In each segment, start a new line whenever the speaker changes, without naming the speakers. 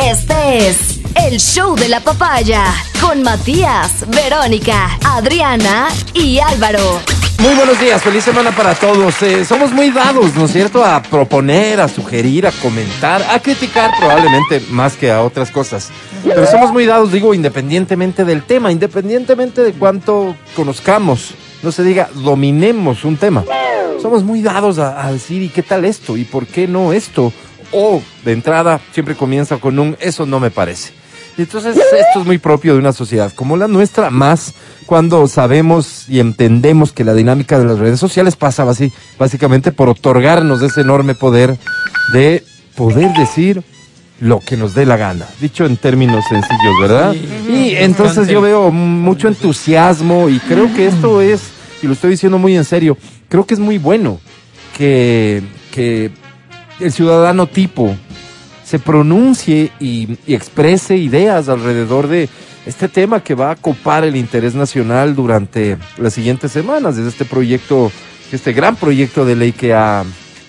Este es el show de la papaya con Matías, Verónica, Adriana y Álvaro.
Muy buenos días, feliz semana para todos. Eh, somos muy dados, ¿no es cierto?, a proponer, a sugerir, a comentar, a criticar probablemente más que a otras cosas. Pero somos muy dados, digo, independientemente del tema, independientemente de cuánto conozcamos, no se diga, dominemos un tema. Somos muy dados a, a decir, ¿y qué tal esto? ¿Y por qué no esto? O, de entrada, siempre comienza con un, eso no me parece. Y entonces esto es muy propio de una sociedad como la nuestra, más cuando sabemos y entendemos que la dinámica de las redes sociales pasa así, básicamente por otorgarnos ese enorme poder de poder decir lo que nos dé la gana, dicho en términos sencillos, ¿verdad? Y entonces yo veo mucho entusiasmo y creo que esto es, y lo estoy diciendo muy en serio, creo que es muy bueno que, que el ciudadano tipo se pronuncie y, exprese ideas alrededor de este tema que va a copar el interés nacional durante las siguientes semanas, desde este proyecto, este gran proyecto de ley que ha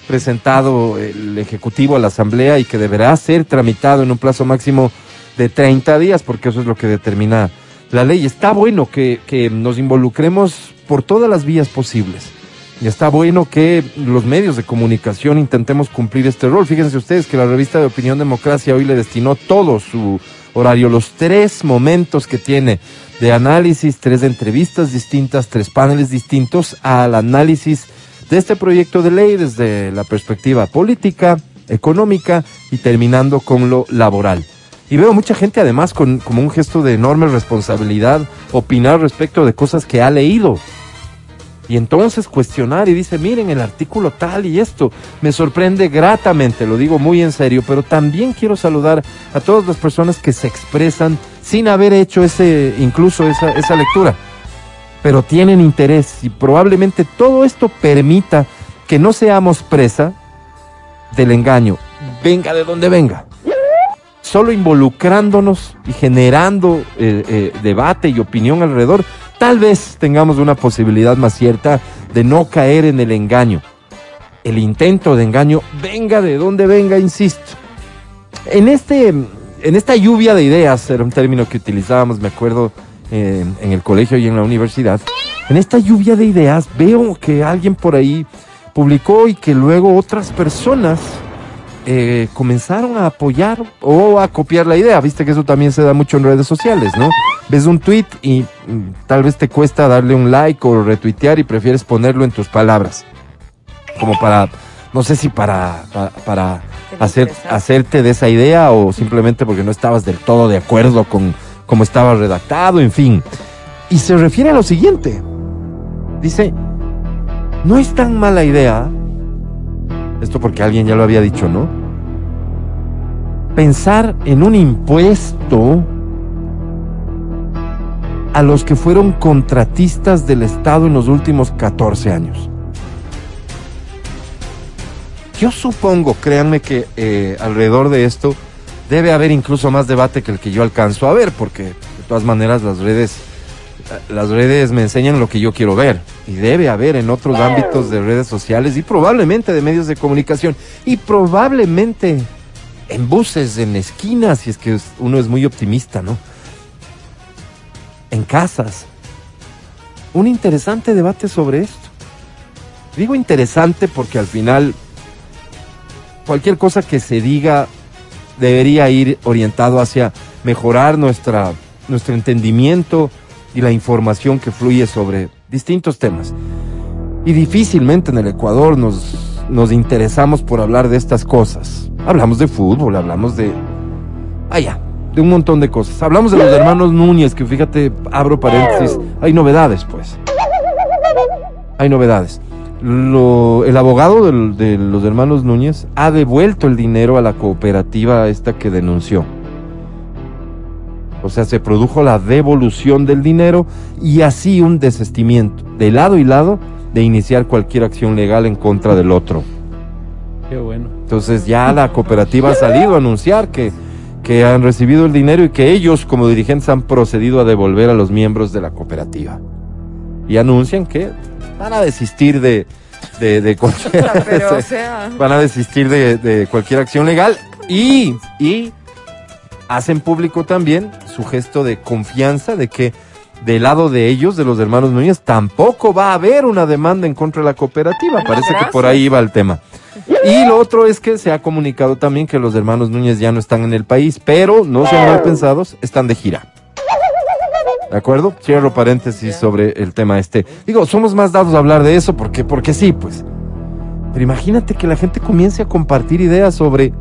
presentado el Ejecutivo a la Asamblea y que deberá ser tramitado en un plazo máximo de 30 días, porque eso es lo que determina la ley. Está bueno que nos involucremos por todas las vías posibles. Y está bueno que los medios de comunicación intentemos cumplir este rol. Fíjense ustedes que la revista de Opinión Democracia hoy le destinó todo su horario, los tres momentos que tiene de análisis, tres entrevistas distintas, tres paneles distintos al análisis de este proyecto de ley desde la perspectiva política, económica y terminando con lo laboral. Y veo mucha gente además con como un gesto de enorme responsabilidad opinar respecto de cosas que ha leído. Y entonces cuestionar y dice, miren el artículo tal y esto. Me sorprende gratamente, lo digo muy en serio, pero también quiero saludar a todas las personas que se expresan sin haber hecho ese, incluso esa, esa lectura. Pero tienen interés y probablemente todo esto permita que no seamos presa del engaño, venga de donde venga. Solo involucrándonos y generando eh, eh, debate y opinión alrededor, tal vez tengamos una posibilidad más cierta de no caer en el engaño. El intento de engaño, venga de donde venga, insisto. En, este, en esta lluvia de ideas, era un término que utilizábamos, me acuerdo, eh, en el colegio y en la universidad. En esta lluvia de ideas veo que alguien por ahí publicó y que luego otras personas eh, comenzaron a apoyar o a copiar la idea. Viste que eso también se da mucho en redes sociales, ¿no? Ves un tweet y mm, tal vez te cuesta darle un like o retuitear y prefieres ponerlo en tus palabras. Como para, no sé si para, para, para hacer, hacerte de esa idea o simplemente porque no estabas del todo de acuerdo con cómo estaba redactado, en fin. Y se refiere a lo siguiente. Dice, no es tan mala idea esto porque alguien ya lo había dicho, ¿no? Pensar en un impuesto a los que fueron contratistas del Estado en los últimos 14 años. Yo supongo, créanme que eh, alrededor de esto debe haber incluso más debate que el que yo alcanzo a ver, porque de todas maneras las redes las redes me enseñan lo que yo quiero ver y debe haber en otros ámbitos de redes sociales y probablemente de medios de comunicación y probablemente en buses, en esquinas, si es que uno es muy optimista, ¿no? En casas. Un interesante debate sobre esto. Digo interesante porque al final cualquier cosa que se diga debería ir orientado hacia mejorar nuestra, nuestro entendimiento, y la información que fluye sobre distintos temas. Y difícilmente en el Ecuador nos, nos interesamos por hablar de estas cosas. Hablamos de fútbol, hablamos de... Allá, de un montón de cosas. Hablamos de los hermanos Núñez, que fíjate, abro paréntesis, hay novedades pues. Hay novedades. El abogado de los hermanos Núñez ha devuelto el dinero a la cooperativa esta que denunció. O sea, se produjo la devolución del dinero y así un desestimiento de lado y lado de iniciar cualquier acción legal en contra del otro.
Qué bueno.
Entonces ya la cooperativa ha salido a anunciar que, que han recibido el dinero y que ellos como dirigentes han procedido a devolver a los miembros de la cooperativa. Y anuncian que van a desistir de, de, de cualquier,
Pero, o sea.
van a desistir de, de cualquier acción legal Y, y hacen público también su gesto de confianza de que del lado de ellos, de los hermanos Núñez, tampoco va a haber una demanda en contra de la cooperativa. Parece que por ahí va el tema. Y lo otro es que se ha comunicado también que los hermanos Núñez ya no están en el país, pero no sean mal pensados, están de gira. ¿De acuerdo? Cierro paréntesis sobre el tema este. Digo, somos más dados a hablar de eso porque, porque sí, pues. Pero imagínate que la gente comience a compartir ideas sobre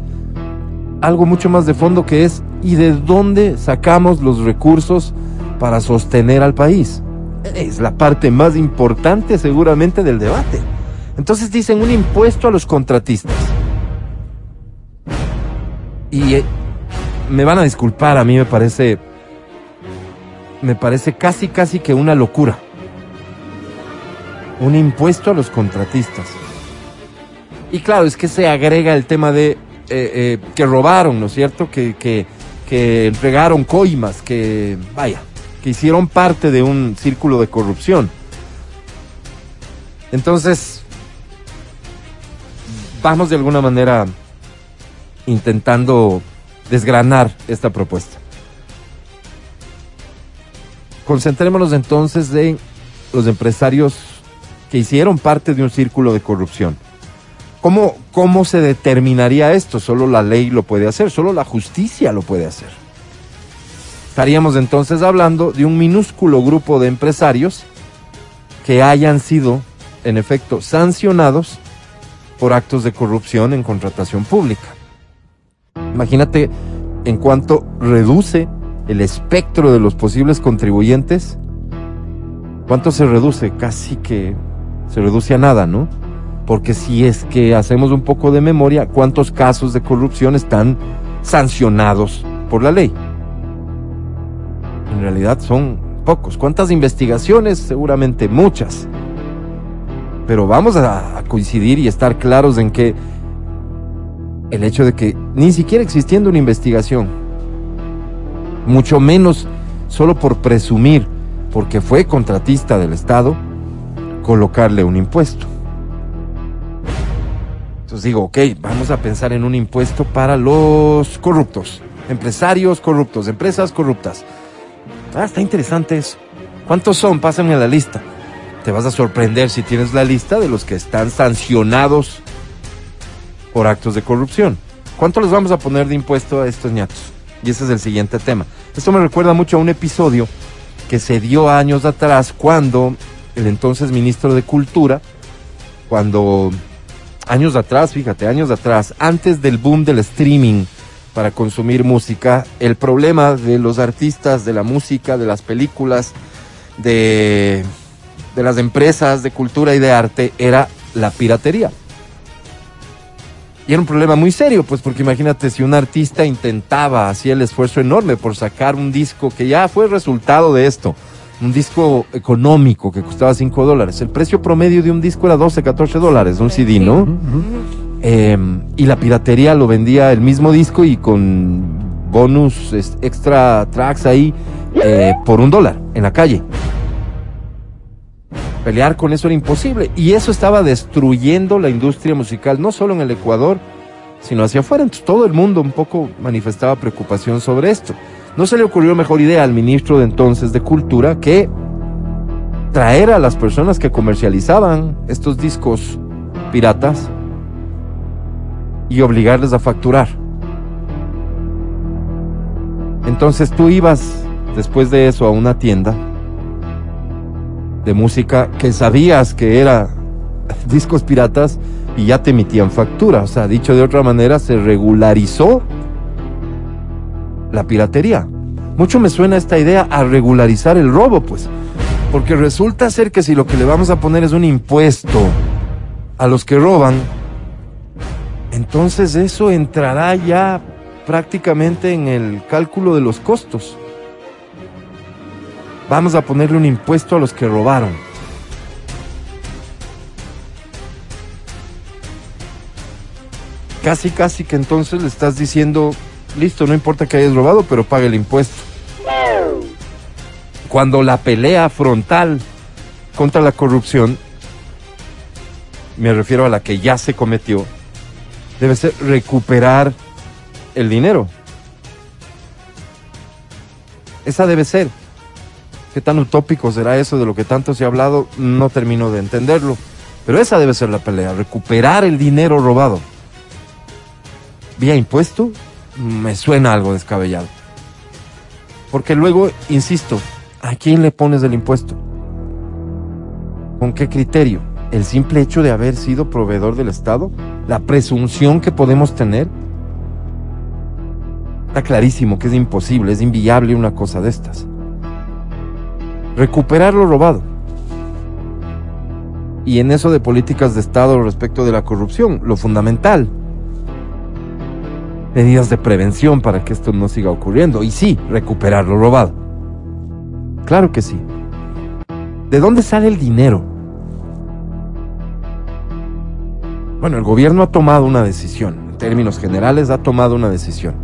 algo mucho más de fondo que es ¿y de dónde sacamos los recursos para sostener al país? Es la parte más importante seguramente del debate. Entonces dicen un impuesto a los contratistas. Y eh, me van a disculpar, a mí me parece me parece casi casi que una locura. Un impuesto a los contratistas. Y claro, es que se agrega el tema de eh, eh, que robaron, ¿no es cierto? Que, que, que entregaron coimas, que, vaya, que hicieron parte de un círculo de corrupción. Entonces, vamos de alguna manera intentando desgranar esta propuesta. Concentrémonos entonces en los empresarios que hicieron parte de un círculo de corrupción. ¿Cómo, ¿Cómo se determinaría esto? Solo la ley lo puede hacer, solo la justicia lo puede hacer. Estaríamos entonces hablando de un minúsculo grupo de empresarios que hayan sido, en efecto, sancionados por actos de corrupción en contratación pública. Imagínate en cuanto reduce el espectro de los posibles contribuyentes, ¿cuánto se reduce? Casi que se reduce a nada, ¿no? Porque si es que hacemos un poco de memoria, ¿cuántos casos de corrupción están sancionados por la ley? En realidad son pocos. ¿Cuántas investigaciones? Seguramente muchas. Pero vamos a, coincidir y estar claros en que el hecho de que ni siquiera existiendo una investigación, mucho menos solo por presumir, porque fue contratista del Estado, colocarle un impuesto. Digo, ok, vamos a pensar en un impuesto para los corruptos, empresarios corruptos, empresas corruptas. Ah, está interesante eso. ¿Cuántos son? Pásame la lista. Te vas a sorprender si tienes la lista de los que están sancionados por actos de corrupción. ¿Cuánto les vamos a poner de impuesto a estos ñatos? Y ese es el siguiente tema. Esto me recuerda mucho a un episodio que se dio años atrás cuando el entonces ministro de Cultura, cuando años atrás, fíjate, años atrás, antes del boom del streaming para consumir música, el problema de los artistas, de la música, de las películas, de, de las empresas de cultura y de arte era la piratería. Y era un problema muy serio, pues porque imagínate si un artista intentaba, hacía el esfuerzo enorme por sacar un disco que ya fue resultado de esto, un disco económico que costaba 5 dólares. El precio promedio de un disco era 12, 14 dólares, un CD, ¿no? Eh, y la piratería lo vendía el mismo disco y con bonus extra tracks ahí eh, por un dólar en la calle. Pelear con eso era imposible y eso estaba destruyendo la industria musical, no solo en el Ecuador, sino hacia afuera. Entonces todo el mundo un poco manifestaba preocupación sobre esto. No se le ocurrió mejor idea al ministro de entonces de Cultura que traer a las personas que comercializaban estos discos piratas y obligarles a facturar. Entonces tú ibas después de eso a una tienda de música que sabías que era discos piratas y ya te emitían factura. O sea, dicho de otra manera, se regularizó la piratería. Mucho me suena esta idea a regularizar el robo, pues. Porque resulta ser que si lo que le vamos a poner es un impuesto a los que roban, entonces eso entrará ya prácticamente en el cálculo de los costos. Vamos a ponerle un impuesto a los que robaron. Casi, casi que entonces le estás diciendo, listo, no importa que hayas robado, pero pague el impuesto. Cuando la pelea frontal contra la corrupción, me refiero a la que ya se cometió, debe ser recuperar el dinero. Esa debe ser. ¿Qué tan utópico será eso de lo que tanto se ha hablado? No termino de entenderlo. Pero esa debe ser la pelea, recuperar el dinero robado. Vía impuesto, me suena algo descabellado. Porque luego, insisto, ¿a quién le pones el impuesto? ¿Con qué criterio? ¿El simple hecho de haber sido proveedor del Estado? ¿La presunción que podemos tener? Está clarísimo que es imposible, es inviable una cosa de estas. Recuperar lo robado. Y en eso de políticas de Estado respecto de la corrupción, lo fundamental. Medidas de prevención para que esto no siga ocurriendo. Y sí, recuperar lo robado. Claro que sí. ¿De dónde sale el dinero? Bueno, el gobierno ha tomado una decisión. En términos generales, ha tomado una decisión.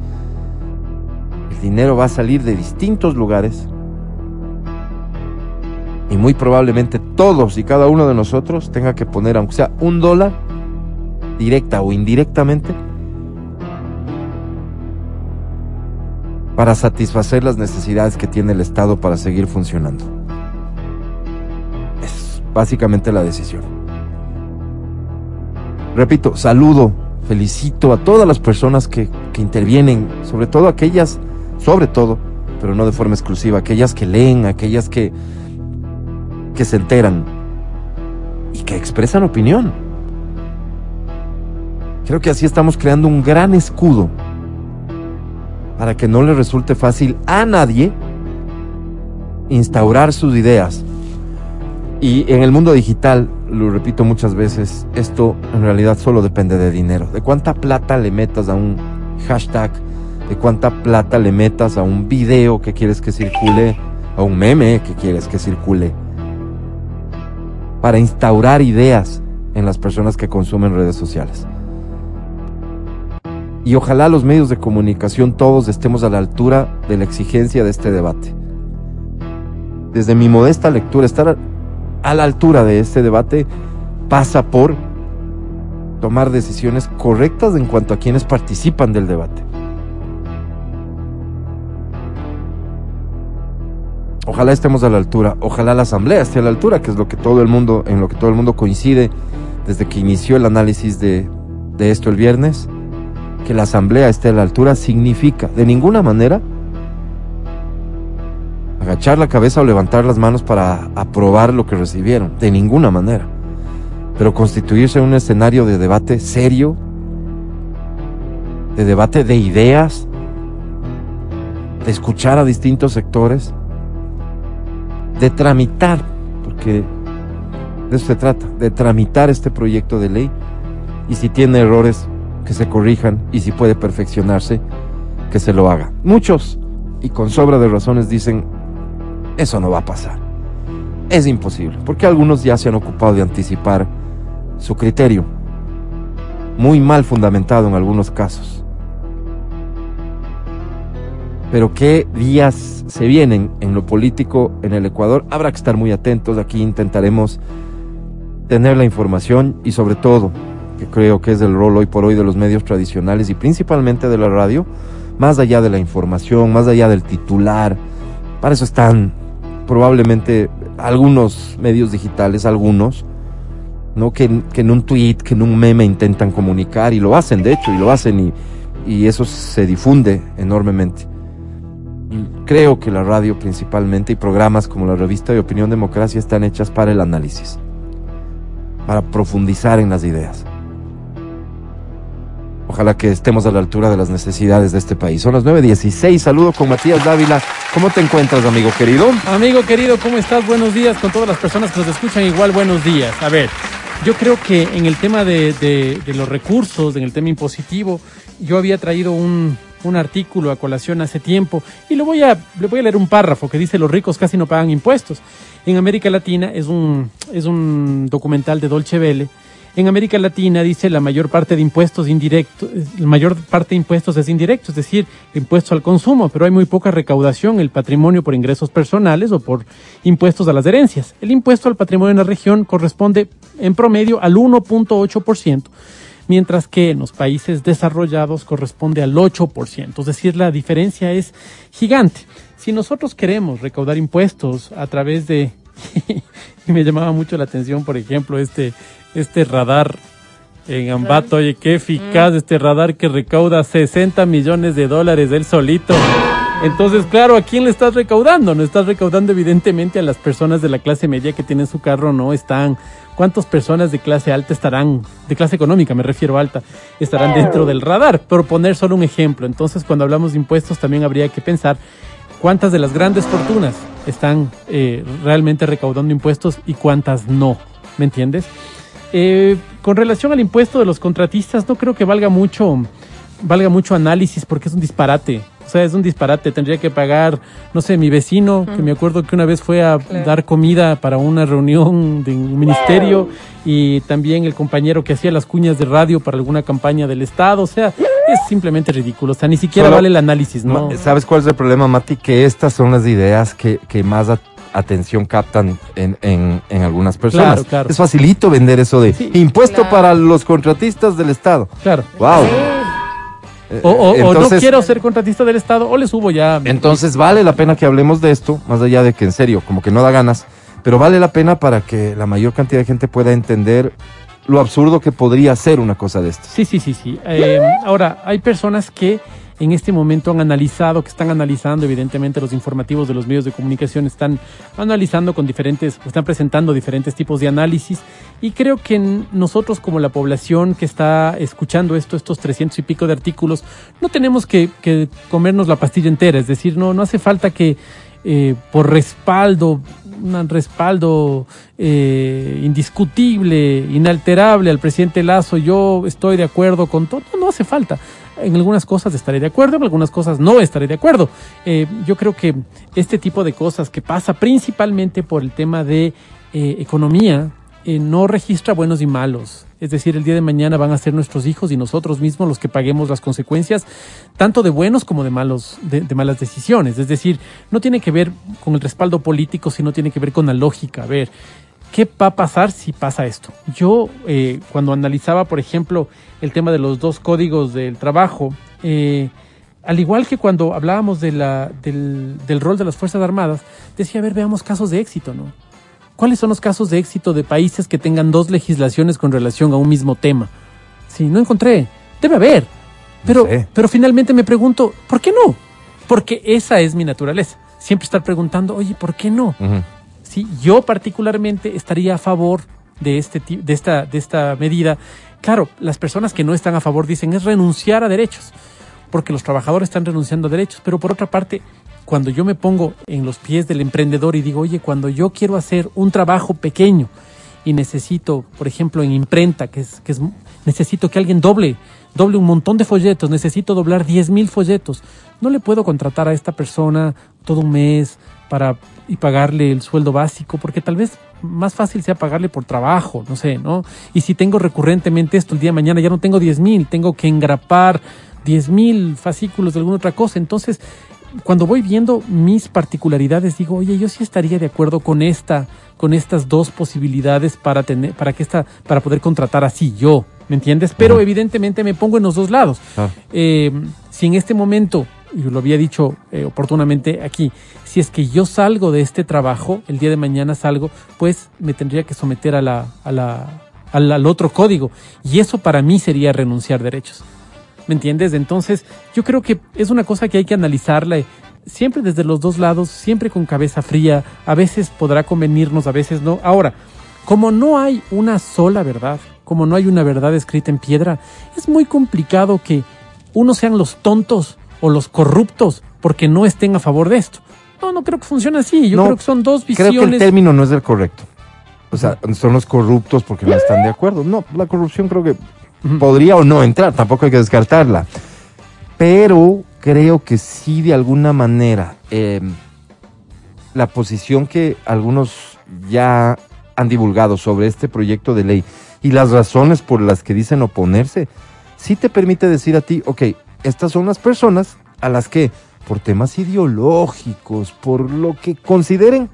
El dinero va a salir de distintos lugares y muy probablemente todos y cada uno de nosotros tenga que poner, aunque sea un dólar, directa o indirectamente, para satisfacer las necesidades que tiene el Estado para seguir funcionando. Es básicamente la decisión. Repito, saludo, felicito a todas las personas que, que intervienen, sobre todo aquellas, sobre todo, pero no de forma exclusiva, aquellas que leen, aquellas que, que se enteran y que expresan opinión. Creo que así estamos creando un gran escudo para que no le resulte fácil a nadie instaurar sus ideas. Y en el mundo digital, lo repito muchas veces, esto en realidad solo depende de dinero, de cuánta plata le metas a un hashtag, de cuánta plata le metas a un video que quieres que circule, a un meme que quieres que circule para instaurar ideas en las personas que consumen redes sociales. Y ojalá los medios de comunicación todos estemos a la altura de la exigencia de este debate. Desde mi modesta lectura, estar a la altura de este debate pasa por tomar decisiones correctas en cuanto a quienes participan del debate. Ojalá estemos a la altura, ojalá la asamblea esté a la altura, que es lo que todo el mundo, en lo que todo el mundo coincide desde que inició el análisis de, de esto el viernes, que la asamblea esté a la altura significa de ninguna manera agachar la cabeza o levantar las manos para aprobar lo que recibieron, de ninguna manera. Pero constituirse un escenario de debate serio, de debate de ideas, de escuchar a distintos sectores, de tramitar, porque de eso se trata, de tramitar este proyecto de ley y si tiene errores, que se corrijan y si puede perfeccionarse, que se lo haga. Muchos, y con sobra de razones, dicen, eso no va a pasar. Es imposible, porque algunos ya se han ocupado de anticipar su criterio, muy mal fundamentado en algunos casos. Pero qué días se vienen en lo político en el Ecuador, habrá que estar muy atentos, aquí intentaremos tener la información y sobre todo, que creo que es el rol hoy por hoy de los medios tradicionales y principalmente de la radio, más allá de la información, más allá del titular, para eso están probablemente algunos medios digitales, algunos, ¿no? Que, que en un tweet, que en un meme intentan comunicar y lo hacen, de hecho, y lo hacen y, y eso se difunde enormemente creo que la radio principalmente y programas como la revista de Opinión Democracia están hechas para el análisis, para profundizar en las ideas. Ojalá que estemos a la altura de las necesidades de este país. Son las 9.16. Saludo con Matías Dávila. ¿Cómo te encuentras, amigo querido?
Amigo querido, ¿cómo estás? Buenos días con todas las personas que nos escuchan. Igual, buenos días. A ver, yo creo que en el tema de, de, de los recursos, en el tema impositivo, yo había traído un, un artículo a colación hace tiempo y lo voy a, le voy a leer un párrafo que dice los ricos casi no pagan impuestos. En América Latina es un, es un documental de Dolce Vele. En América Latina dice la mayor parte de impuestos indirectos, la mayor parte de impuestos es indirecto, es decir, impuesto al consumo, pero hay muy poca recaudación, el patrimonio por ingresos personales o por impuestos a las herencias. El impuesto al patrimonio en la región corresponde en promedio al 1.8% mientras que en los países desarrollados corresponde al 8%. Es decir, la diferencia es gigante. Si nosotros queremos recaudar impuestos a través de... y me llamaba mucho la atención, por ejemplo, este, este radar en Ambato, oye, qué eficaz este radar que recauda 60 millones de dólares él solito. Entonces, claro, ¿a quién le estás recaudando? No estás recaudando evidentemente a las personas de la clase media que tienen su carro, no están. ¿Cuántas personas de clase alta estarán, de clase económica me refiero alta, estarán dentro del radar? Por poner solo un ejemplo. Entonces, cuando hablamos de impuestos, también habría que pensar cuántas de las grandes fortunas están eh, realmente recaudando impuestos y cuántas no. ¿Me entiendes? Eh, con relación al impuesto de los contratistas, no creo que valga mucho, valga mucho análisis porque es un disparate. O sea, es un disparate. Tendría que pagar, no sé, mi vecino, que me acuerdo que una vez fue a dar comida para una reunión de un ministerio, y también el compañero que hacía las cuñas de radio para alguna campaña del Estado. O sea, es simplemente ridículo. O sea, ni siquiera
Solo-
vale el análisis, ¿no?
¿Sabes cuál es el problema, Mati? Que estas son las ideas que, que más atención captan en, en, en algunas personas.
Claro, claro.
Es facilito vender eso de
Sí.
impuesto
Claro.
para los contratistas del Estado.
Claro.
Wow.
Sí.
Eh,
O, no quiero ser contratista del Estado o le subo ya.
entonces vale la pena que hablemos de esto, más allá de que en serio, como que no da ganas, pero vale la pena para que la mayor cantidad de gente pueda entender lo absurdo que podría ser una cosa de esto.
Sí, sí, sí, sí. Eh, ahora, hay personas que en este momento han analizado, que están analizando, evidentemente los informativos de los medios de comunicación están analizando con diferentes, están presentando diferentes tipos de análisis. Y creo que nosotros como la población que está escuchando esto, estos 300 y pico de artículos, no tenemos que, que comernos la pastilla entera, es decir, no, no hace falta que eh, por respaldo, un respaldo eh, indiscutible, inalterable al presidente Lazo, yo estoy de acuerdo con todo, no, no hace falta. En algunas cosas estaré de acuerdo, en algunas cosas no estaré de acuerdo. Eh, yo creo que este tipo de cosas que pasa principalmente por el tema de eh, economía, eh, no registra buenos y malos. Es decir, el día de mañana van a ser nuestros hijos y nosotros mismos los que paguemos las consecuencias, tanto de buenos como de malos, de, de malas decisiones. Es decir, no tiene que ver con el respaldo político, sino tiene que ver con la lógica. A ver, ¿qué va a pasar si pasa esto? Yo, eh, cuando analizaba, por ejemplo, el tema de los dos códigos del trabajo, eh, al igual que cuando hablábamos de la, del, del rol de las Fuerzas Armadas, decía, a ver, veamos casos de éxito, ¿no? ¿Cuáles son los casos de éxito de países que tengan dos legislaciones con relación a un mismo tema? Sí, no encontré. Debe haber. Pero,
sé.
pero finalmente me pregunto, ¿por qué no? Porque esa es mi naturaleza. Siempre estar preguntando, oye, ¿por qué no?
Ujú.
Sí, yo particularmente estaría a favor de, este, de, esta, de esta medida. Claro, las personas que no están a favor dicen es renunciar a derechos, porque los trabajadores están renunciando a derechos, pero por otra parte, cuando yo me pongo en los pies del emprendedor y digo, oye, cuando yo quiero hacer un trabajo pequeño y necesito, por ejemplo, en imprenta, que es, que es necesito que alguien doble, doble un montón de folletos, necesito doblar 10 mil folletos, no le puedo contratar a esta persona todo un mes para y pagarle el sueldo básico, porque tal vez más fácil sea pagarle por trabajo, no sé, ¿no? Y si tengo recurrentemente esto el día de mañana, ya no tengo 10 mil, tengo que engrapar 10 mil fascículos de alguna otra cosa. Entonces, cuando voy viendo mis particularidades, digo, oye, yo sí estaría de acuerdo con esta, con estas dos posibilidades para tener, para que esta, para poder contratar así yo, ¿me entiendes? Pero evidentemente me pongo en los dos lados.
Claro.
Eh, si en este momento, y lo había dicho eh, oportunamente aquí, si es que yo salgo de este trabajo, el día de mañana salgo, pues me tendría que someter a la, a la, al, al otro código. Y eso para mí sería renunciar derechos. ¿Me entiendes? Entonces, yo creo que es una cosa que hay que analizarla eh, siempre desde los dos lados, siempre con cabeza fría. A veces podrá convenirnos, a veces no. Ahora, como no hay una sola verdad, como no hay una verdad escrita en piedra, es muy complicado que unos sean los tontos o los corruptos porque no estén a favor de esto. No, no creo que funcione así. Yo
No,
creo que son dos
Creo que el
visiones.
término no es el correcto. O sea, son los corruptos porque no están de acuerdo. No, la corrupción creo que podría o no entrar, tampoco hay que descartarla. Pero creo que sí, de alguna manera, eh, la posición que algunos ya han divulgado sobre este proyecto de ley y las razones por las que dicen oponerse, sí te permite decir a ti, ok, estas son las personas a las que, por temas ideológicos, por lo que consideren,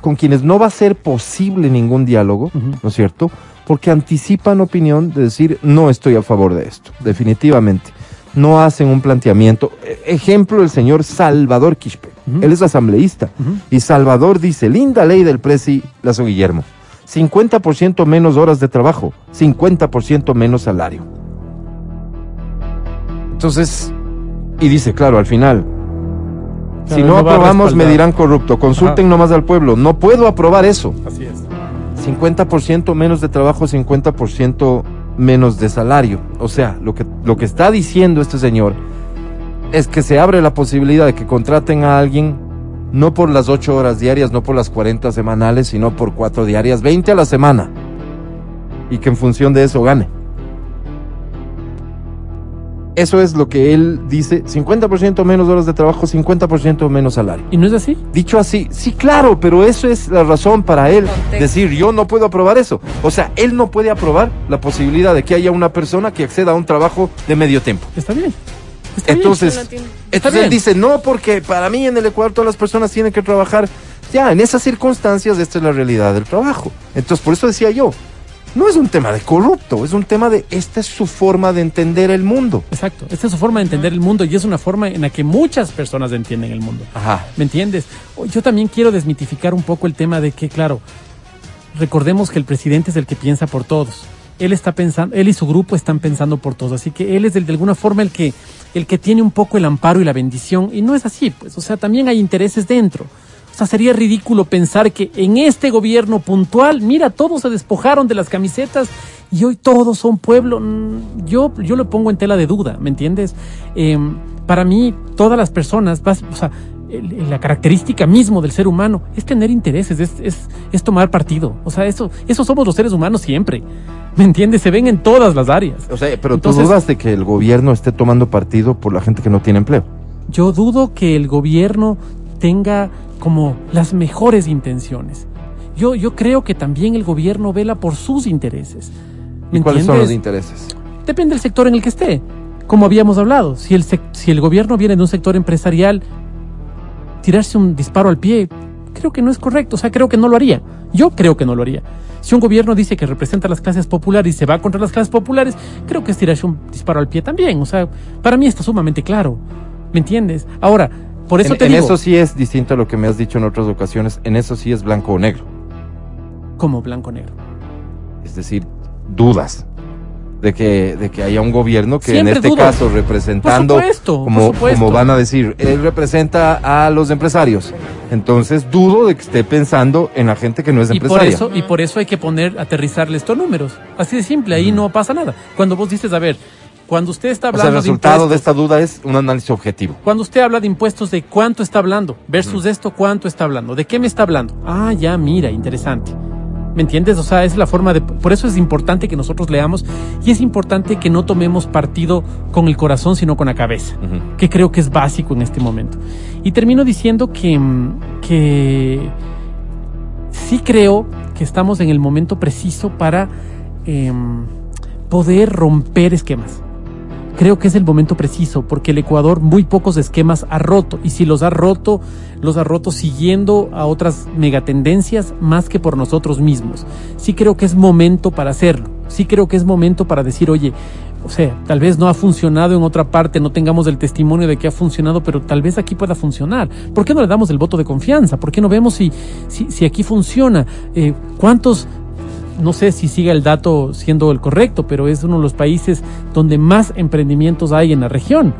con quienes no va a ser posible ningún diálogo. ¿no es cierto? porque anticipan opinión de decir no estoy a favor de esto, definitivamente. No hacen un planteamiento. E- Ejemplo, el señor Salvador Quispe. Él es asambleísta. Y Salvador dice, linda ley del presi Lazo Guillermo. 50% menos horas de trabajo, 50% menos salario. Entonces, y dice, claro, al final, si no, aprobamos me dirán corrupto, consulten
Ajá.
nomás al pueblo, no puedo aprobar eso.
Así es.
50% menos de trabajo, 50% menos de salario. O sea, lo que, lo que está diciendo este señor es que se abre la posibilidad de que contraten a alguien no por las 8 horas diarias, no por las 40 semanales, sino por 4 diarias, 20 a la semana. Y que en función de eso gane. Eso es lo que él dice, 50% menos horas de trabajo, 50% menos salario.
¿Y no es así?
Dicho así, sí, claro, pero eso es la razón para él
Contexto.
decir yo no puedo aprobar eso. O sea, él no puede aprobar la posibilidad de que haya una persona que acceda a un trabajo de medio tiempo.
Está bien. Está bien.
Entonces, entonces
bien.
él dice, no, porque para mí en el Ecuador todas las personas tienen que trabajar. Ya, en esas circunstancias esta es la realidad del trabajo. Entonces, por eso decía yo, no es un tema de corrupto, es un tema de esta es su forma de entender el mundo.
Exacto. Esta es su forma de entender el mundo y es una forma en la que muchas personas entienden el mundo.
Ajá.
¿Me entiendes? O- Yo también quiero desmitificar un poco el tema de que, claro, recordemos que el presidente es el que piensa por todos. Él está pensando, él y su grupo están pensando por todos, así que él es el, de alguna forma el que, el que tiene un poco el amparo y la bendición, y no es así, pues, o sea, también hay intereses dentro. O sea, sería ridículo pensar que en este gobierno puntual, mira, todos se despojaron de las camisetas y hoy todos son pueblo. Mm, Yo, yo lo pongo en tela de duda, ¿me entiendes? Eh, para mí, todas las personas, vas- o sea, la característica mismo del ser humano es tener intereses, es, es, es tomar partido. O sea, eso, eso somos los seres humanos siempre. ¿Me entiendes? Se ven en todas las áreas.
O sea, pero
Entonces-
tú dudas de que el gobierno esté tomando partido por la gente que no tiene empleo.
Yo dudo que el gobierno tenga como las mejores intenciones. Yo, yo creo que también el gobierno vela por sus intereses. ¿Me
¿Y cuáles son los intereses?
Depende del sector en el que esté. Como habíamos hablado, si el, si el gobierno viene de un sector empresarial, tirarse un disparo al pie, creo que no es correcto. O sea, creo que no lo haría. Yo creo que no lo haría. Si un gobierno dice que representa a las clases populares y se va contra las clases populares, creo que es tirarse un disparo al pie también. O sea, para mí está sumamente claro. ¿Me entiendes? Ahora, por eso
en,
te
en
digo,
eso sí es distinto a lo que me has dicho en otras ocasiones. En eso sí es blanco o negro.
como blanco-negro.
Es decir, dudas de que, de que haya un gobierno que
Siempre
en este caso representando,
Por supuesto, por
como,
supuesto.
como van a decir, él representa a los empresarios. Entonces dudo de que esté pensando en la gente que no es
Y por,
empresaria.
eso, y por eso hay que poner, aterrizarle estos números. Así de simple, ahí no pasa nada. Cuando vos dices, a ver, cuando usted está
o sea,
hablando
el resultado de esta duda es un análisis objetivo.
Cuando usted habla de impuestos, ¿de cuánto está hablando? Versus esto, ¿cuánto está hablando? ¿De qué me está hablando? Ah, ya, mira, interesante. ¿Me entiendes? O sea, es la forma de... Por eso es importante que nosotros leamos y es importante que no tomemos partido con el corazón, sino con la cabeza, que creo que es básico en este momento. Y termino diciendo que, mm, que sí creo que estamos en el momento preciso para em, poder romper esquemas. Creo que es el momento preciso porque el Ecuador muy pocos esquemas ha roto y si los ha roto, los ha roto siguiendo a otras megatendencias más que por nosotros mismos. Sí creo que es momento para hacerlo. Sí creo que es momento para decir, oye, o sea, tal vez no ha funcionado en otra parte, no tengamos el testimonio de que ha funcionado, pero tal vez aquí pueda funcionar. ¿Por qué no le damos el voto de confianza? ¿Por qué no vemos si, si, si aquí funciona? Eh, ¿Cuántos no sé si siga el dato siendo el correcto, pero es uno de los países donde más emprendimientos hay en la región.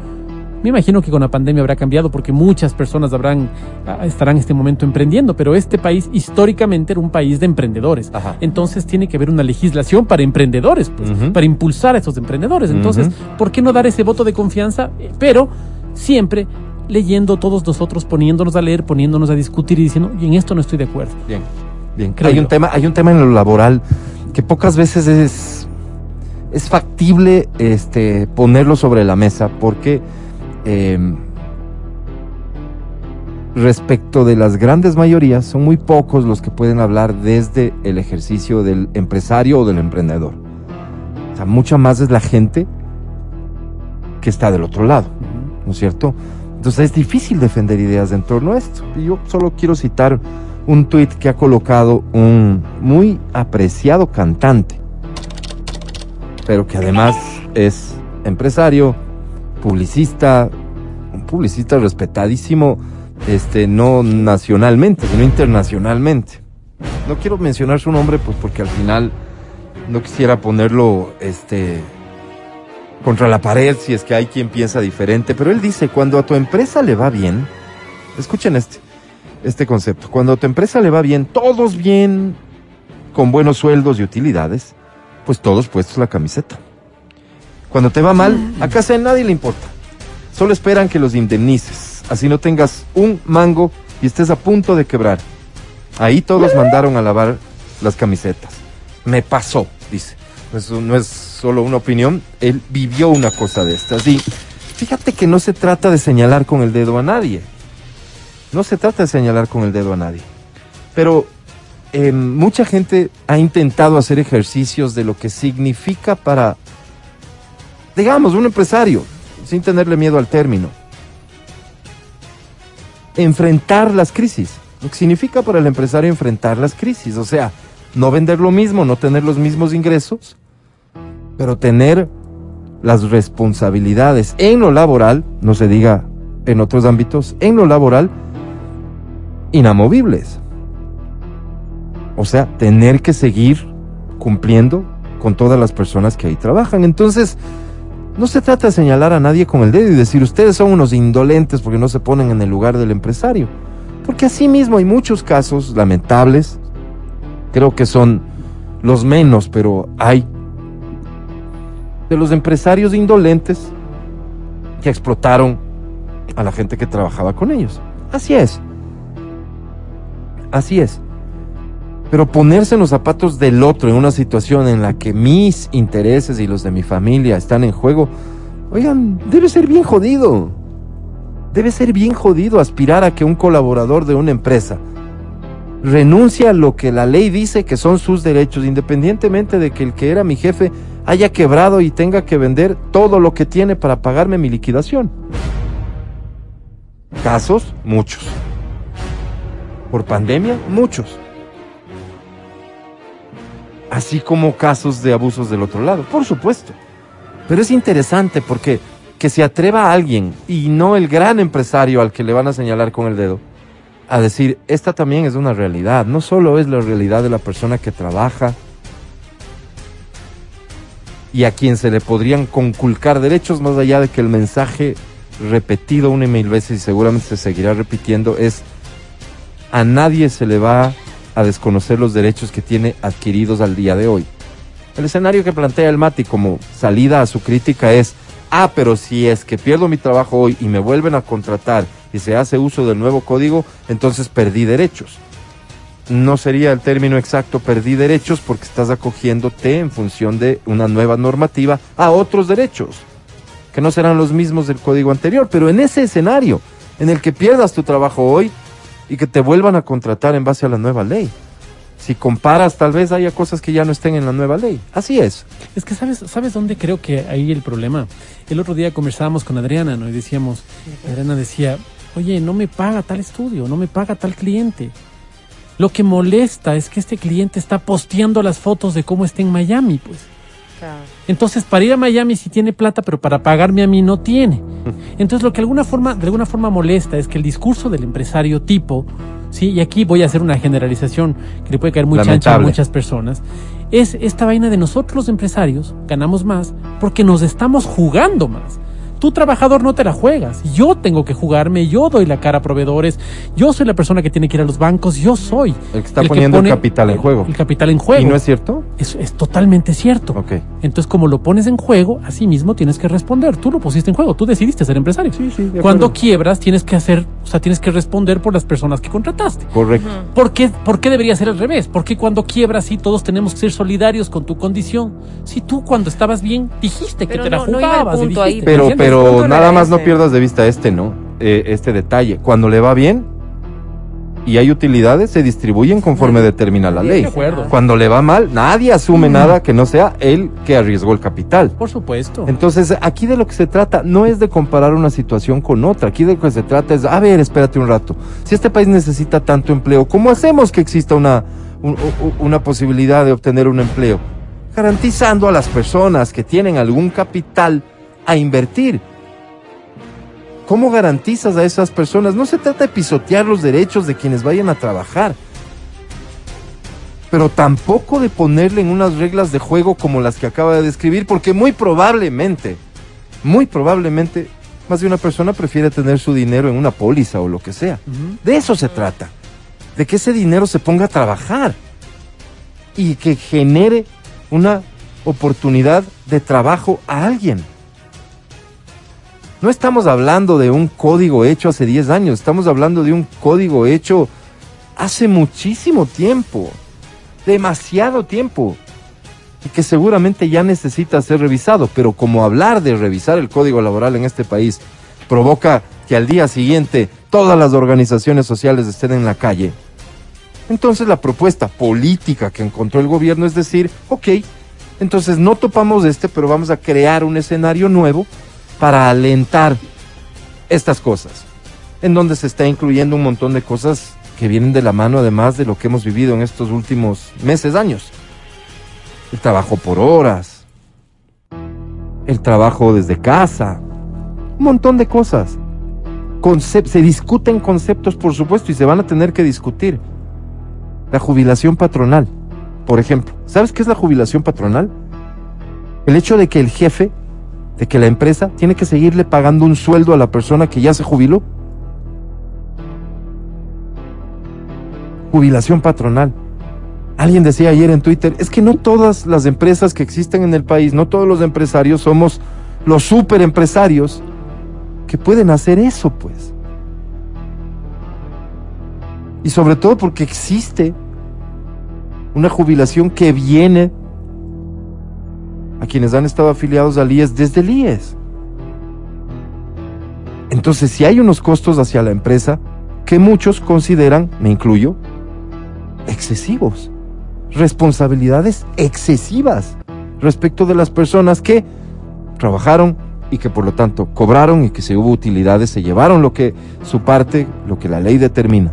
Me imagino que con la pandemia habrá cambiado porque muchas personas habrán, ah, estarán en este momento emprendiendo, pero este país históricamente era un país de emprendedores.
Ajá.
Entonces tiene que haber una legislación para emprendedores, pues, para impulsar a esos emprendedores. Entonces. ¿por qué no dar ese voto de confianza? Eh, Pero siempre leyendo todos nosotros, poniéndonos a leer, poniéndonos a discutir y diciendo, y en esto no estoy de acuerdo.
Bien, bien.
Creo
hay
yo.
un tema, hay un tema en lo laboral que pocas veces es, es factible este, ponerlo sobre la mesa porque eh, respecto de las grandes mayorías son muy pocos los que pueden hablar desde el ejercicio del empresario o del emprendedor. O sea, mucha más es la gente que está del otro lado. ¿no es cierto? Entonces es difícil defender ideas en torno a esto. Y yo solo quiero citar un tuit que ha colocado un muy apreciado cantante pero que además es empresario, publicista, un publicista respetadísimo, este, no nacionalmente, sino internacionalmente. No quiero mencionar su nombre, pues porque al final no quisiera ponerlo, este, contra la pared si es que hay quien piensa diferente, pero él dice, cuando a tu empresa le va bien, escuchen este, este concepto, cuando a tu empresa le va bien, todos bien, con buenos sueldos y utilidades, pues todos puestos la camiseta. Cuando te va mal, a casa de nadie le importa. Solo esperan que los indemnices. Así no tengas un mango y estés a punto de quebrar. Ahí todos mandaron a lavar las camisetas. Me pasó, dice. No es solo una opinión. Él vivió una cosa de estas. Y fíjate que no se trata de señalar con el dedo a nadie. No se trata de señalar con el dedo a nadie. Pero eh, mucha gente ha intentado hacer ejercicios de lo que significa para, digamos, un empresario, sin tenerle miedo al término, enfrentar las crisis. Lo que significa para el empresario enfrentar las crisis. O sea, no vender lo mismo, no tener los mismos ingresos, pero tener las responsabilidades en lo laboral, no se diga en otros ámbitos, en lo laboral, inamovibles. O sea, tener que seguir cumpliendo con todas las personas que ahí trabajan. Entonces, no se trata de señalar a nadie con el dedo y decir ustedes son unos indolentes porque no se ponen en el lugar del empresario. Porque así mismo hay muchos casos lamentables, creo que son los menos, pero hay de los empresarios indolentes que explotaron a la gente que trabajaba con ellos. Así es. Así es. Pero ponerse en los zapatos del otro en una situación en la que mis intereses y los de mi familia están en juego, oigan, debe ser bien jodido. Debe ser bien jodido aspirar a que un colaborador de una empresa renuncie a lo que la ley dice que son sus derechos, independientemente de que el que era mi jefe haya quebrado y tenga que vender todo lo que tiene para pagarme mi liquidación. Casos, muchos. Por pandemia, muchos así como casos de abusos del otro lado, por supuesto. Pero es interesante porque que se atreva a alguien y no el gran empresario al que le van a señalar con el dedo a decir, esta también es una realidad, no solo es la realidad de la persona que trabaja y a quien se le podrían conculcar derechos más allá de que el mensaje repetido una y mil veces y seguramente se seguirá repitiendo es a nadie se le va a desconocer los derechos que tiene adquiridos al día de hoy. El escenario que plantea el Mati como salida a su crítica es, ah, pero si es que pierdo mi trabajo hoy y me vuelven a contratar y se hace uso del nuevo código, entonces perdí derechos. No sería el término exacto perdí derechos porque estás acogiéndote en función de una nueva normativa a otros derechos, que no serán los mismos del código anterior, pero en ese escenario en el que pierdas tu trabajo hoy, y que te vuelvan a contratar en base a la nueva ley. Si comparas, tal vez haya cosas que ya no estén en la nueva ley. Así es.
Es que sabes, ¿sabes dónde creo que hay el problema? El otro día conversábamos con Adriana, ¿no? Y decíamos, Adriana decía, oye, no me paga tal estudio, no me paga tal cliente. Lo que molesta es que este cliente está posteando las fotos de cómo está en Miami, pues. Entonces, para ir a Miami sí tiene plata, pero para pagarme a mí no tiene. Entonces, lo que alguna forma, de alguna forma molesta es que el discurso del empresario tipo, sí, y aquí voy a hacer una generalización que le puede caer muy chancha a muchas personas, es esta vaina de nosotros los empresarios ganamos más porque nos estamos jugando más tú trabajador no te la juegas. Yo tengo que jugarme, yo doy la cara a proveedores, yo soy la persona que tiene que ir a los bancos, yo soy.
El que está poniendo el capital en juego.
El, capital en juego.
¿Y no es cierto?
Es, es totalmente cierto.
Ok.
Entonces, como lo pones en juego, así mismo tienes que responder. Tú lo pusiste en juego, tú decidiste ser empresario.
Sí, sí.
Cuando quiebras, tienes que hacer, o sea, tienes que responder por las personas que contrataste.
Correcto.
¿Por qué, ¿Por qué debería ser al revés? ¿Por qué cuando quiebras, sí, todos tenemos que ser solidarios con tu condición? Si tú cuando estabas bien dijiste que te la jugabas.
pero, pero nada más no pierdas de vista este, ¿no? Eh, este detalle. Cuando le va bien y hay utilidades, se distribuyen conforme determina la ley. Cuando le va mal, nadie asume nada que no sea él que arriesgó el capital.
Por supuesto.
Entonces, aquí de lo que se trata no es de comparar una situación con otra. Aquí de lo que se trata es, a ver, espérate un rato. Si este país necesita tanto empleo, ¿cómo hacemos que exista una, una posibilidad de obtener un empleo? garantizando a las personas que tienen algún capital a invertir. ¿Cómo garantizas a esas personas? No se trata de pisotear los derechos de quienes vayan a trabajar, pero tampoco de ponerle en unas reglas de juego como las que acaba de describir, porque muy probablemente, muy probablemente, más de una persona prefiere tener su dinero en una póliza o lo que sea. De eso se trata, de que ese dinero se ponga a trabajar y que genere una oportunidad de trabajo a alguien. No estamos hablando de un código hecho hace 10 años, estamos hablando de un código hecho hace muchísimo tiempo, demasiado tiempo, y que seguramente ya necesita ser revisado, pero como hablar de revisar el código laboral en este país provoca que al día siguiente todas las organizaciones sociales estén en la calle, entonces la propuesta política que encontró el gobierno es decir, ok, entonces no topamos este, pero vamos a crear un escenario nuevo para alentar estas cosas, en donde se está incluyendo un montón de cosas que vienen de la mano además de lo que hemos vivido en estos últimos meses, años. El trabajo por horas, el trabajo desde casa, un montón de cosas. se discuten conceptos, por supuesto, y se van a tener que discutir. La jubilación patronal, por ejemplo. ¿Sabes qué es la jubilación patronal? El hecho de que el jefe de que la empresa tiene que seguirle pagando un sueldo a la persona que ya se jubiló. Jubilación patronal. Alguien decía ayer en Twitter, es que no todas las empresas que existen en el país, no todos los empresarios somos los super empresarios que pueden hacer eso, pues. Y sobre todo porque existe una jubilación que viene a quienes han estado afiliados al IES desde el IES. Entonces, si hay unos costos hacia la empresa que muchos consideran, me incluyo, excesivos, responsabilidades excesivas respecto de las personas que trabajaron y que por lo tanto cobraron y que si hubo utilidades se llevaron lo que su parte, lo que la ley determina.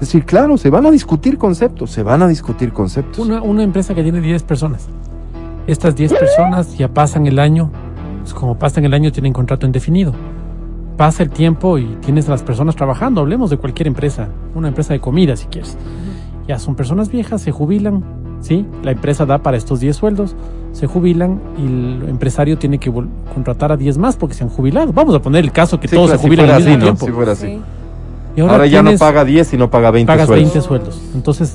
Es decir, claro, se van a discutir conceptos, se van a discutir conceptos.
Una, una empresa que tiene 10 personas. Estas 10 personas ya pasan el año, pues como pasan el año tienen contrato indefinido. Pasa el tiempo y tienes a las personas trabajando. Hablemos de cualquier empresa, una empresa de comida si quieres. Ya son personas viejas, se jubilan, ¿sí? La empresa da para estos 10 sueldos, se jubilan y el empresario tiene que contratar a 10 más porque se han jubilado. Vamos a poner el caso que todos se jubilan al mismo tiempo.
Si fuera así. Y ahora, ya no paga 10, sino paga 20
pagas 20 sueldos. Entonces,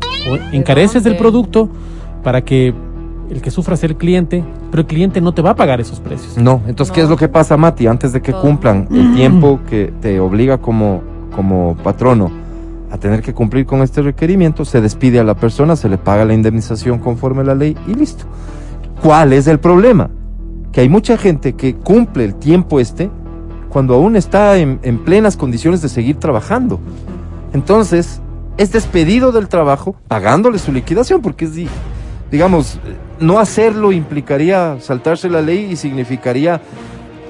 encareces el producto para que el que sufra sea el cliente, pero el cliente no te va a pagar esos precios.
No, entonces, ¿qué es lo que pasa, Mati? Antes de que cumplan el tiempo que te obliga como, como patrono a tener que cumplir con este requerimiento, se despide a la persona, se le paga la indemnización conforme a la ley y listo. ¿Cuál es el problema? Que hay mucha gente que cumple el tiempo este cuando aún está en, plenas condiciones de seguir trabajando. Entonces, es despedido del trabajo pagándole su liquidación, porque es, digamos, no hacerlo implicaría saltarse la ley y significaría,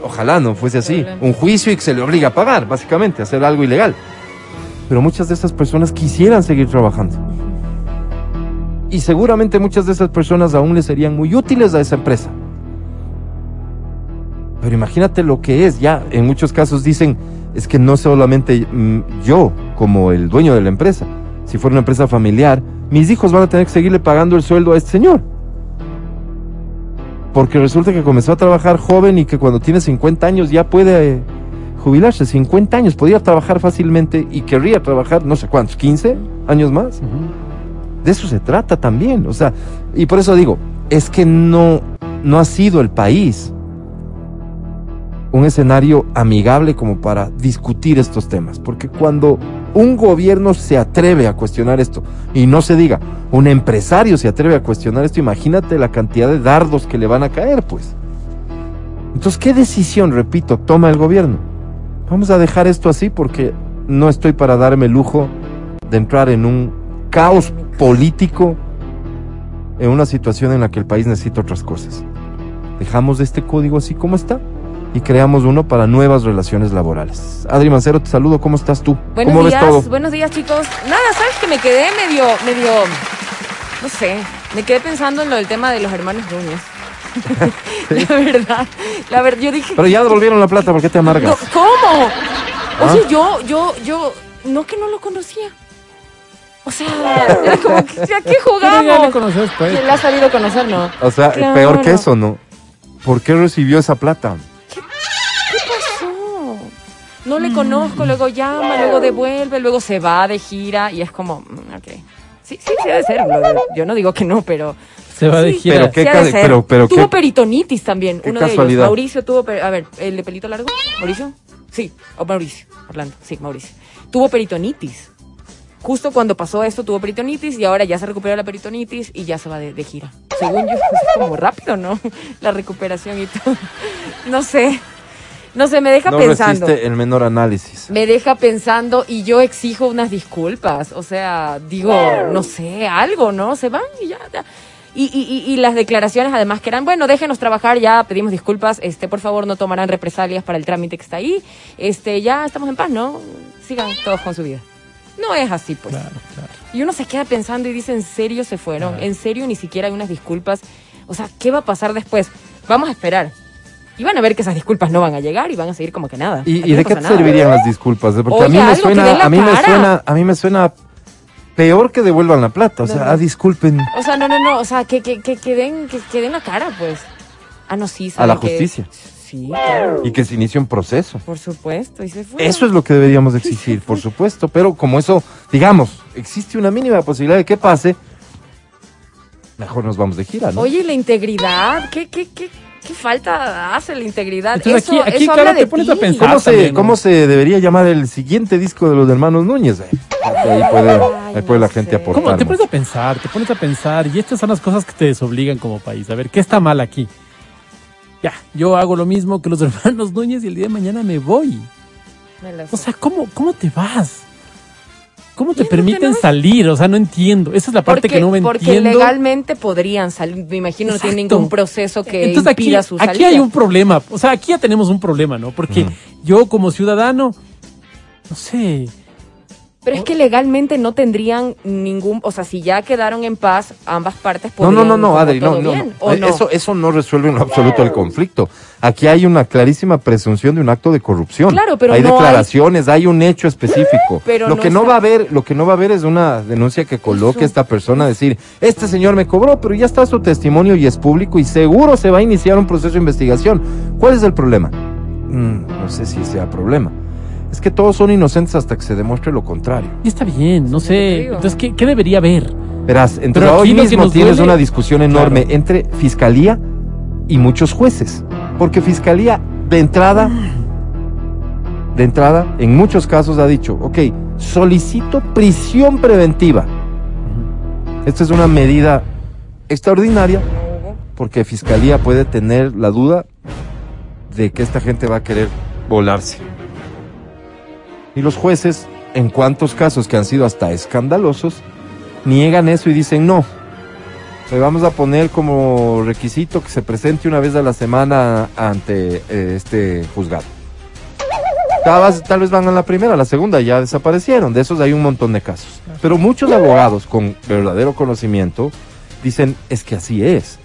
ojalá no fuese así, un juicio y que se le obliga a pagar, básicamente, hacer algo ilegal. Pero muchas de esas personas quisieran seguir trabajando. Y seguramente muchas de esas personas aún le serían muy útiles a esa empresa. Pero imagínate lo que es, ya en muchos casos dicen, es que no solamente mm, yo como el dueño de la empresa, si fuera una empresa familiar, mis hijos van a tener que seguirle pagando el sueldo a este señor. Porque resulta que comenzó a trabajar joven y que cuando tiene 50 años ya puede eh, jubilarse. 50 años, podría trabajar fácilmente y querría trabajar no sé cuántos, 15 años más. De eso se trata también. O sea, y por eso digo, es que no, no ha sido el país un escenario amigable como para discutir estos temas. Porque cuando un gobierno se atreve a cuestionar esto, y no se diga, un empresario se atreve a cuestionar esto, imagínate la cantidad de dardos que le van a caer, pues. Entonces, ¿qué decisión, repito, toma el gobierno? Vamos a dejar esto así porque no estoy para darme el lujo de entrar en un caos político en una situación en la que el país necesita otras cosas. Dejamos este código así como está y creamos uno para nuevas relaciones laborales. Adri Mancero, te saludo, ¿cómo estás tú?
Buenos
¿Cómo
días,
ves todo?
buenos días chicos. Nada, sabes que me quedé medio, medio, no sé, Me quedé pensando en lo del tema de los hermanos Núñez. la verdad, la verdad, yo dije...
Pero ya devolvieron la plata, ¿por qué te
No,
amargas?
¿Cómo? O
¿Ah?
sea, yo, yo, yo, no que no lo conocía. O sea, era como que, ¿a qué
Pero ya le
jugamos?
conoces, pues.
¿Quién la ha sabido conocer, no?
O sea,
Claro.
peor que eso, ¿no? ¿Por qué recibió esa plata?
No le conozco, luego llama, luego devuelve, luego se va de gira y es como, mm, ok. Sí, sí, sí debe ser. Yo no digo que no, pero
Se va de gira.
Pero qué
sí ha
ca-
de ser.
pero- pero
tuvo
qué-
peritonitis también,
qué
uno de ellos.
casualidad.
Mauricio tuvo, a ver, el de pelito largo, Mauricio, sí, o Mauricio, Orlando, sí, Mauricio. Tuvo peritonitis. Justo cuando pasó esto tuvo peritonitis y ahora ya se recuperó la peritonitis y ya se va de, de gira. Según yo, es como rápido, ¿no? La recuperación y todo. No sé, no sé, me deja
No
pensando.
resiste el menor análisis.
Me deja pensando y yo exijo unas disculpas. O sea, digo, no sé, algo, ¿no? Se van y ya. ya. Y, y, y, y las declaraciones además que eran, bueno, déjenos trabajar, ya pedimos disculpas, este, por favor no tomarán represalias para el trámite que está ahí, este, ya estamos en paz, ¿no? Sigan todos con su vida. No es así, pues.
Claro, claro.
Y uno se queda pensando y dice, ¿en serio se fueron? ¿En serio ni siquiera hay unas disculpas? O sea, ¿qué va a pasar después? Vamos a esperar. Y van a ver que esas disculpas no van a llegar y van a seguir como que nada.
¿Y,
no
de qué te
nada.
servirían las disculpas? Porque a mí me suena, a mí me suena, a mí me suena peor que devuelvan la plata. O
No,
sea,
no.
ah, disculpen.
O sea, no, no, no, o sea, que, que, que, que den, que, que den la cara, pues. Ah, no, sí,
A la justicia.
Sí, claro,
Y que se inicie un proceso.
por supuesto, y se fue.
Eso es lo que deberíamos de exigir, por supuesto. Pero como eso, digamos, existe una mínima posibilidad de que pase, mejor nos vamos de gira, ¿no?
Oye, ¿y la integridad, ¿qué, qué, qué, qué falta hace la integridad?
Entonces
eso,
aquí- aquí,
eso
claro,
habla
te
de
pones a pensar.
¿Cómo, se,
también, ¿no?
¿Cómo se debería llamar el siguiente disco de los hermanos Núñez? Eh, Ahí puede,
Ay,
ahí puede
no
la gente aportar.
¿Cómo? Te pones a pensar, te pones a pensar, y estas son las cosas que te desobligan como país. A ver, ¿qué está mal aquí? Ya, yo hago lo mismo que los hermanos Núñez y el día de mañana me voy.
Me
O sea, ¿cómo, cómo te vas? ¿Cómo te permiten
no.
salir? O sea, no entiendo. Esa es la parte
porque,
que no me
porque
entiendo.
legalmente podrían salir, me imagino, no tiene
Exacto.
ningún proceso que
Entonces aquí,
impida su salida.
aquí hay un problema. O sea, aquí ya tenemos un problema, ¿no? Porque yo como ciudadano, no sé,
Pero es que legalmente no tendrían ningún, o sea, si ya quedaron en paz ambas partes,
No, no,
podrían
no, no, Adri, no, no,
bien,
no.
¿o
Eh,
no?
Eso, eso no resuelve en lo absoluto el conflicto. Aquí hay una clarísima presunción de un acto de corrupción.
Claro, pero
hay
no hay-
declaraciones, hay... un hecho específico.
Pero
lo
no
que no
está-
va a haber, lo que no va a haber es una denuncia que coloque
Eso.
esta persona a decir, este señor me cobró, pero ya está su testimonio y es público y seguro se va a iniciar un proceso de investigación. ¿Cuál es el problema? Mm, no sé si sea problema. Es que todos son inocentes hasta que se demuestre lo contrario.
y está bien, no sé. Entonces, ¿qué, qué debería haber?
Verás,
Pero aquí
hoy mismo tienes
duele-
una discusión enorme
Claro.
entre fiscalía y muchos jueces. Porque fiscalía, de entrada, de entrada, en muchos casos ha dicho, ok, solicito prisión preventiva. Esta es una medida extraordinaria porque fiscalía puede tener la duda de que esta gente va a querer volarse. Y los jueces, en cuantos casos que han sido hasta escandalosos, niegan eso y dicen no. Le vamos a poner como requisito que se presente una vez a la semana ante eh, este juzgado. Tal vez, tal vez van a la primera, a la segunda ya desaparecieron. De esos hay un montón de casos. Pero muchos abogados con verdadero conocimiento dicen es que así es.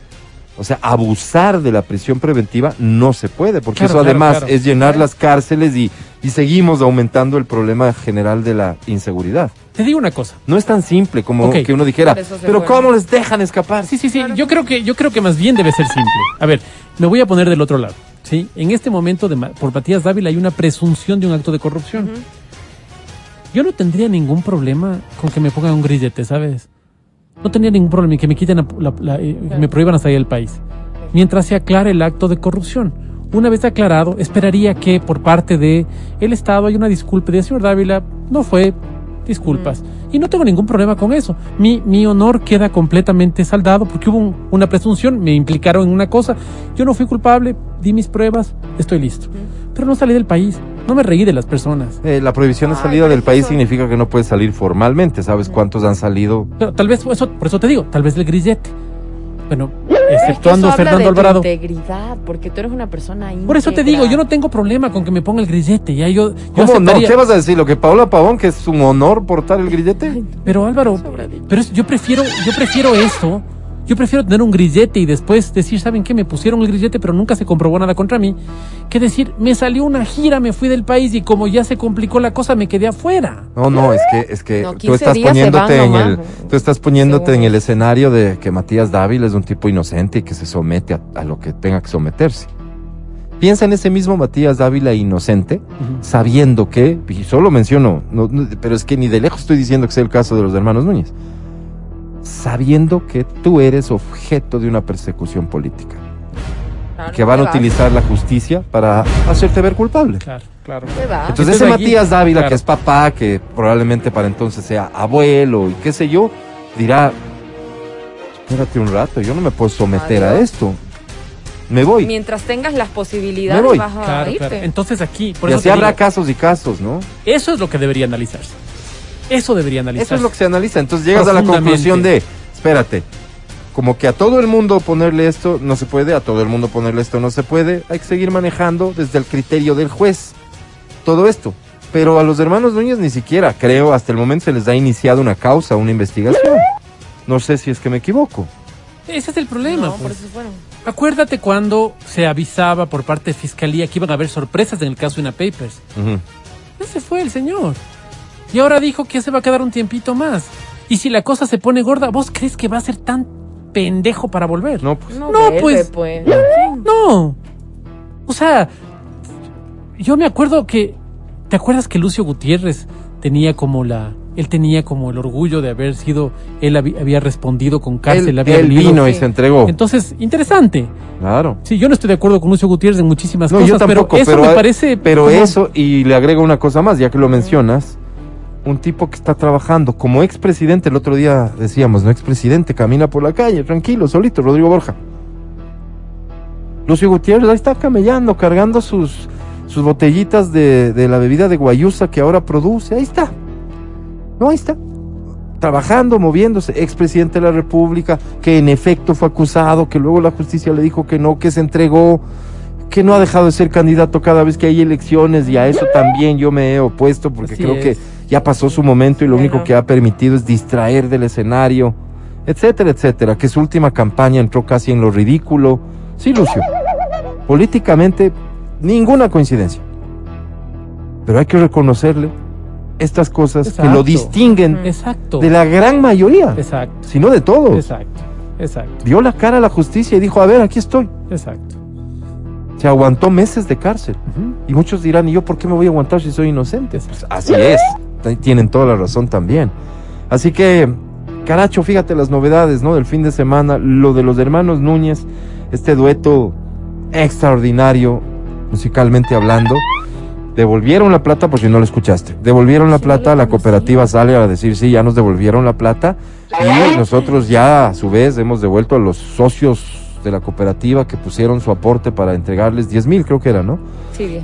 O sea, abusar de la prisión preventiva no se puede, porque
Claro,
eso
claro,
además
claro.
es llenar las cárceles y, y seguimos aumentando el problema general de la inseguridad.
Te digo una cosa.
No es tan simple como que uno dijera, pero
fueron".
¿cómo les dejan escapar?
Sí, sí, sí. Yo creo que yo creo que más bien debe ser simple. A ver, me voy a poner del otro lado. Sí, en este momento de, por Matías Dávila hay una presunción de un acto de corrupción. Yo no tendría ningún problema con que me pongan un grillete, ¿sabes? No tendría ningún problema en que me quiten la, la- la- eh, que me prohíban salir del país. Mientras se aclare el acto de corrupción. Una vez aclarado, esperaría que por parte de el Estado haya una disculpa de señor Dávila, no fue, disculpas. Y no tengo ningún problema con eso. Mi, mi honor queda completamente saldado porque hubo un- una presunción, me implicaron en una cosa, yo no fui culpable, di mis pruebas, estoy listo. Pero no salí del país, no me reí de las personas.
Eh, la prohibición de salida del país
eso-
significa que no puedes salir formalmente. ¿Sabes cuántos han salido?
Pero tal vez eso, por eso te digo, tal vez el grillete. Bueno,
Es que
exceptuando Fernando
de tu
Alvarado.
integridad, porque tú eres una persona
Por eso te
íntegra.
digo, yo no tengo problema con que me ponga el grillete. Ya yo, yo
¿Cómo no? ¿Qué vas a decir? ¿Lo que Paola Pavón, que es un honor portar el grillete?
Pero Álvaro, pero es- yo prefiero, yo prefiero esto. Yo prefiero tener un grillete y después decir, ¿saben qué? Me pusieron el grillete, pero nunca se comprobó nada contra mí. Que decir, me salió una gira, me fui del país y como ya se complicó la cosa, me quedé afuera.
No, no, es que, es que
No,
tú
15
estás poniéndote
van
en el, tú estás poniéndote en el escenario de que Matías Dávila es un tipo inocente y que se somete a, a lo que tenga que someterse. Piensa en ese mismo Matías Dávila inocente, sabiendo que, y solo menciono, no- no, pero es que ni de lejos estoy diciendo que sea el caso de los hermanos Núñez, sabiendo que tú eres objeto de una persecución política,
Claro,
que van
¿qué
a utilizar la justicia para hacerte ver culpable.
Claro, claro.
Entonces
Entonces
ese Matías Dávila,
claro.
que es papá, que probablemente para entonces sea abuelo y qué sé yo, dirá, espérate un rato, yo no me puedo someter a
Adiós.
esto. Me voy.
Mientras tengas las posibilidades,
Me voy.
vas a
Claro,
irte.
claro. Entonces aquí, por
y
eso
así habrá
digo,
casos y casos, ¿no?
eso es lo que debería analizarse. Eso debería analizarse.
Eso es lo que se analiza. Entonces llegas a la conclusión de, espérate, como que a todo el mundo ponerle esto no se puede, a todo el mundo ponerle esto no se puede, hay que seguir manejando desde el criterio del juez todo esto. Pero a los hermanos Núñez ni siquiera, creo, hasta el momento se les ha iniciado una causa, una investigación. No sé si es que me equivoco.
Ese es el problema.
No, por
pues.
eso fueron.
Acuérdate cuando se avisaba por parte de Fiscalía que iban a haber sorpresas en el caso Ina Papers.
Ujú.
Ese fue el señor. Y ahora dijo que se va a quedar un tiempito más. Y si la cosa se pone gorda, ¿vos crees que va a ser tan pendejo para volver?
No, pues.
No,
No,
vuelve,
pues.
pues.
No. O sea, yo me acuerdo que. ¿Te acuerdas que Lucio Gutiérrez tenía como la. Él tenía como el orgullo de haber sido. Él había respondido con cárcel,
Él,
había
él vino y se entregó.
Entonces, interesante.
claro.
Sí, yo no estoy de acuerdo con Lucio Gutiérrez en muchísimas
No,
cosas,
yo tampoco,
pero eso
pero,
me parece.
pero
como-
eso, y le agrego una cosa más, ya que lo mencionas, un tipo que está trabajando como expresidente, el otro día decíamos, no expresidente, camina por la calle, tranquilo, solito, Rodrigo Borja. Lucio Gutiérrez ahí está camellando, cargando sus, sus botellitas de, de la bebida de guayusa que ahora produce, ahí está. No, ahí está. Trabajando, moviéndose, expresidente de la República, que en efecto fue acusado, que luego la justicia le dijo que no, que se entregó, que no ha dejado de ser candidato cada vez que hay elecciones y a eso también yo me he opuesto porque
Así
creo
es.
que ya pasó su momento y lo único que ha permitido es distraer del escenario, etcétera, etcétera, que su última campaña entró casi en lo ridículo. Sí, Lucio, políticamente ninguna coincidencia, pero hay que reconocerle estas cosas que lo distinguen
Exacto.
de la gran mayoría,
Exacto.
sino de todos.
Exacto. Exacto.
Dio la cara a la justicia y dijo, a ver, aquí estoy.
Exacto.
Se aguantó meses de cárcel. Y muchos dirán, ¿y yo por qué me voy a aguantar si soy inocente? Pues así es. Tienen toda la razón también. Así que, caracho, fíjate las novedades, ¿no? Del fin de semana, lo de los hermanos Núñez, este dueto extraordinario, musicalmente hablando. Devolvieron la plata, por si no lo escuchaste. Devolvieron la plata, la cooperativa sale a decir, sí, ya nos devolvieron la plata. Y nosotros ya, a su vez, hemos devuelto a los socios de la cooperativa que pusieron su aporte para entregarles 10 mil, creo que era, ¿no?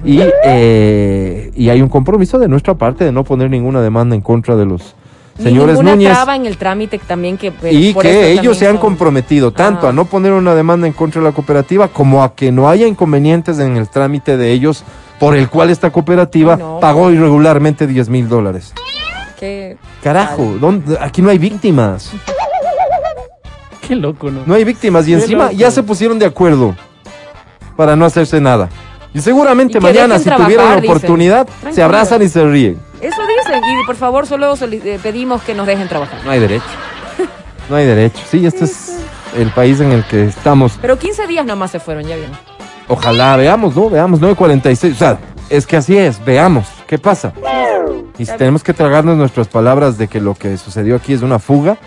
Y, eh, y hay un compromiso de nuestra parte de no poner ninguna demanda en contra de los
Ni
señores
ninguna
Núñez.
traba en el trámite también que pues,
Y
por
que ellos se han
son-
comprometido tanto
Ah.
a no poner una demanda en contra de la cooperativa como a que no haya inconvenientes en el trámite de ellos por el cual esta cooperativa
Ay, no.
pagó irregularmente 10 mil dólares.
que-
Carajo, ¿dónde- aquí no hay víctimas.
Qué loco, ¿no?
No hay víctimas y
Qué
encima
loco.
ya se pusieron de acuerdo para no hacerse nada. Y seguramente
Y
mañana, si tuvieran la
dicen.
oportunidad, se abrazan y se ríen.
Eso dicen. Y por favor, solo eh, pedimos que nos dejen trabajar.
No hay derecho. No hay derecho. Sí, este es el país en el que estamos.
Pero 15 días nomás se fueron, ya vieron.
Ojalá, veamos, ¿no? Veamos, 9.46. O sea, es que así es, veamos, ¿qué pasa? Y si tenemos que tragarnos nuestras palabras de que lo que sucedió aquí es una fuga,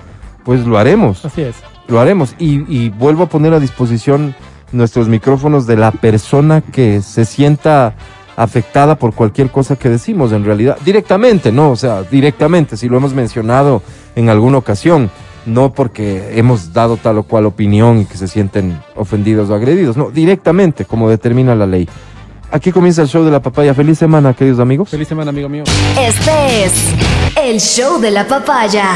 pues lo haremos,
Así es.
lo haremos. Y, y vuelvo a poner a disposición nuestros micrófonos de la persona que se sienta afectada por cualquier cosa que decimos, en realidad, directamente, ¿no? O sea, directamente, si lo hemos mencionado en alguna ocasión, no porque hemos dado tal o cual opinión y que se sienten ofendidos o agredidos, no, directamente, como determina la ley. Aquí comienza el show de la papaya. Feliz semana, queridos amigos.
Feliz semana, amigo mío.
Este es el show de la papaya.